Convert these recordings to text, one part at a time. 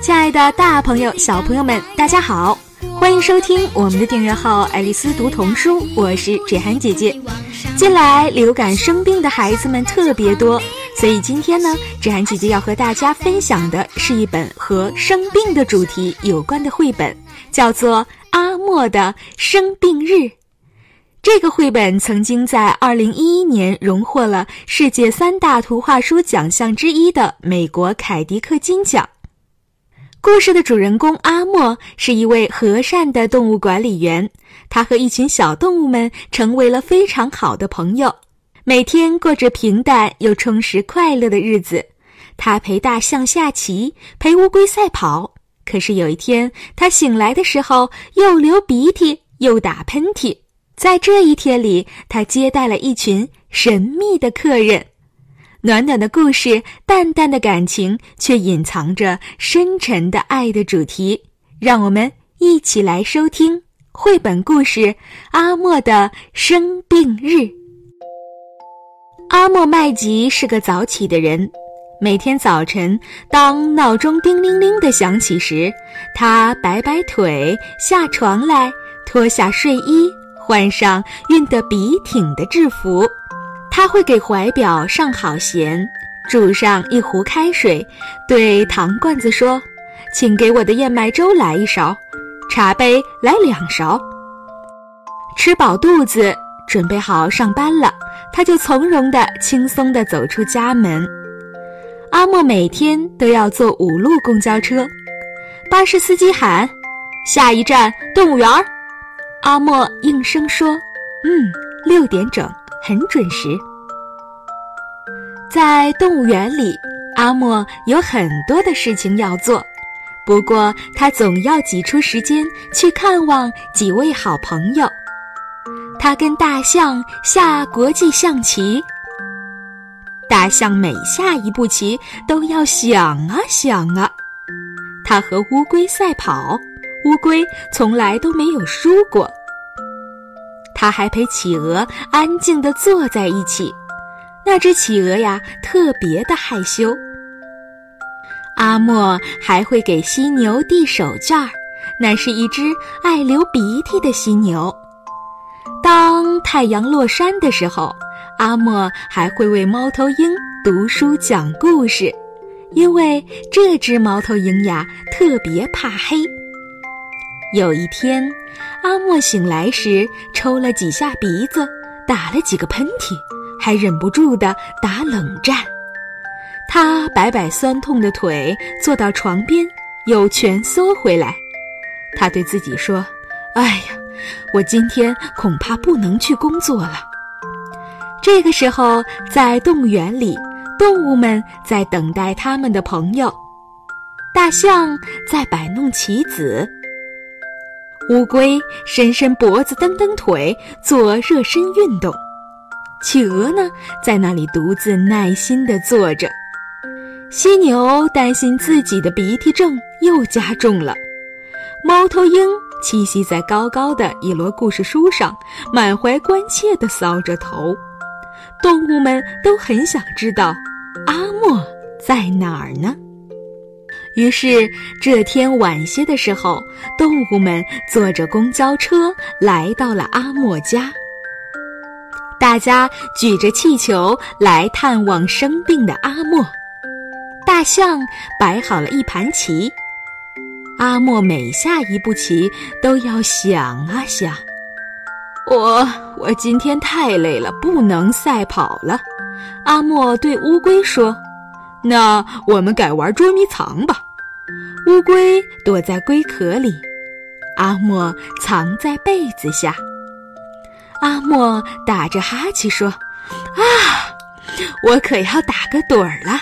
亲爱的，大朋友、小朋友们，大家好，欢迎收听我们的订阅号“爱丽丝读童书”，我是芷涵姐姐。近来流感生病的孩子们特别多，所以今天呢，芷涵姐姐要和大家分享的是一本和生病的主题有关的绘本，叫做《阿莫的生病日》。这个绘本曾经在2011年荣获了世界三大图画书奖项之一的美国凯迪克金奖。故事的主人公阿莫是一位和善的动物管理员，他和一群小动物们成为了非常好的朋友，每天过着平淡又充实快乐的日子。他陪大象下棋，陪乌龟赛跑。可是有一天，他醒来的时候又流鼻涕又打喷嚏。在这一天里，他接待了一群神秘的客人，暖暖的故事，淡淡的感情，却隐藏着深沉的爱的主题。让我们一起来收听绘本故事《阿莫的生病日》。阿莫麦吉是个早起的人，每天早晨，当闹钟叮铃铃的响起时，他摆摆腿，下床来，脱下睡衣。换上熨得笔挺的制服，他会给怀表上好弦，煮上一壶开水，对糖罐子说：“请给我的燕麦粥来一勺，茶杯来两勺。”吃饱肚子，准备好上班了，他就从容的、轻松的走出家门。阿莫每天都要坐五路公交车，巴士司机喊：“下一站动物园。”阿莫应声说：“嗯，六点整，很准时。”在动物园里，阿莫有很多的事情要做，不过他总要挤出时间去看望几位好朋友。他跟大象下国际象棋，大象每下一步棋都要想啊想啊。他和乌龟赛跑。乌龟从来都没有输过。他还陪企鹅安静地坐在一起，那只企鹅呀特别的害羞。阿莫还会给犀牛递手绢儿，那是一只爱流鼻涕的犀牛。当太阳落山的时候，阿莫还会为猫头鹰读书讲故事，因为这只猫头鹰呀特别怕黑。有一天，阿莫醒来时抽了几下鼻子，打了几个喷嚏，还忍不住的打冷战。他摆摆酸痛的腿，坐到床边，又蜷缩回来。他对自己说：“哎呀，我今天恐怕不能去工作了。”这个时候，在动物园里，动物们在等待他们的朋友。大象在摆弄棋子。乌龟伸伸脖子，蹬蹬腿，做热身运动。企鹅呢，在那里独自耐心地坐着。犀牛担心自己的鼻涕症又加重了。猫头鹰栖息在高高的一摞故事书上，满怀关切地搔着头。动物们都很想知道，阿莫在哪儿呢？于是这天晚些的时候，动物们坐着公交车来到了阿莫家。大家举着气球来探望生病的阿莫。大象摆好了一盘棋，阿莫每下一步棋都要想啊想。我我今天太累了，不能赛跑了。阿莫对乌龟说。那我们改玩捉迷藏吧。乌龟躲在龟壳里，阿莫藏在被子下。阿莫打着哈欠说：“啊，我可要打个盹儿了。”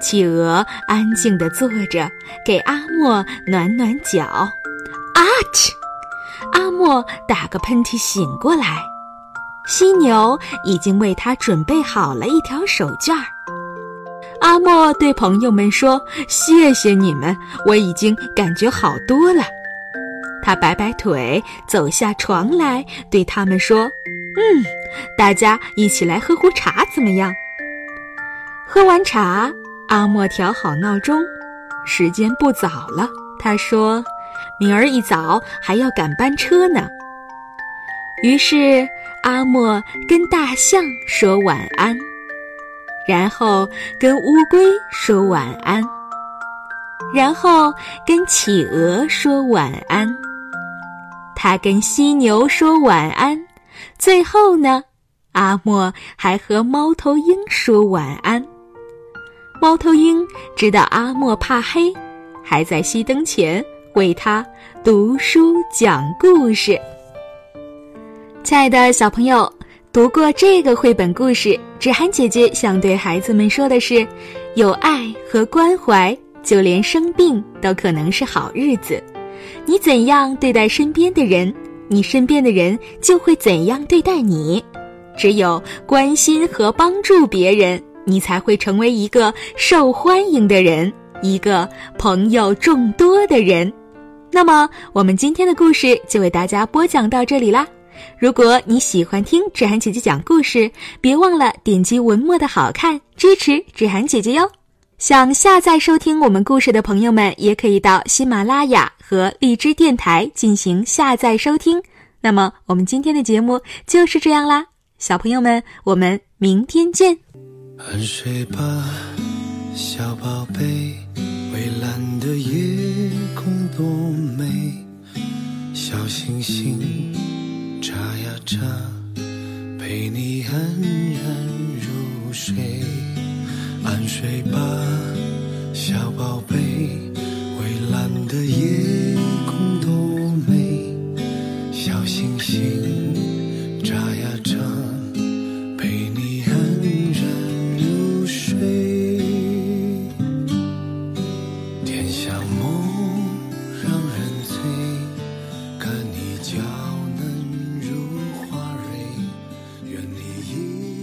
企鹅安静地坐着，给阿莫暖暖脚。啊嚏！阿莫打个喷嚏醒过来。犀牛已经为他准备好了一条手绢儿。阿莫对朋友们说：“谢谢你们，我已经感觉好多了。”他摆摆腿，走下床来，对他们说：“嗯，大家一起来喝壶茶怎么样？”喝完茶，阿莫调好闹钟，时间不早了。他说：“明儿一早还要赶班车呢。”于是阿莫跟大象说晚安，然后跟乌龟说晚安，然后跟企鹅说晚安。他跟犀牛说晚安，最后呢，阿莫还和猫头鹰说晚安。猫头鹰知道阿莫怕黑，还在熄灯前为他读书讲故事。亲爱的小朋友，读过这个绘本故事，芷涵姐姐想对孩子们说的是：有爱和关怀，就连生病都可能是好日子。你怎样对待身边的人，你身边的人就会怎样对待你。只有关心和帮助别人，你才会成为一个受欢迎的人，一个朋友众多的人。那么，我们今天的故事就为大家播讲到这里啦。如果你喜欢听芷涵姐姐讲故事，别忘了点击文末的好看，支持芷涵姐姐哟。想下载收听我们故事的朋友们，也可以到喜马拉雅和荔枝电台进行下载收听。那么，我们今天的节目就是这样啦，小朋友们，我们明天见。安睡吧，小宝贝，蔚蓝的夜空多美，小星星呀眨，陪你安然入睡。安睡吧，小宝贝，蔚蓝的夜。He